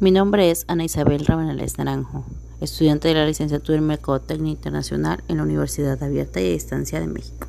Mi nombre es Ana Isabel Rabanales Naranjo, estudiante de la licenciatura en Mercadotecnia Internacional en la Universidad Abierta y a Distancia de México.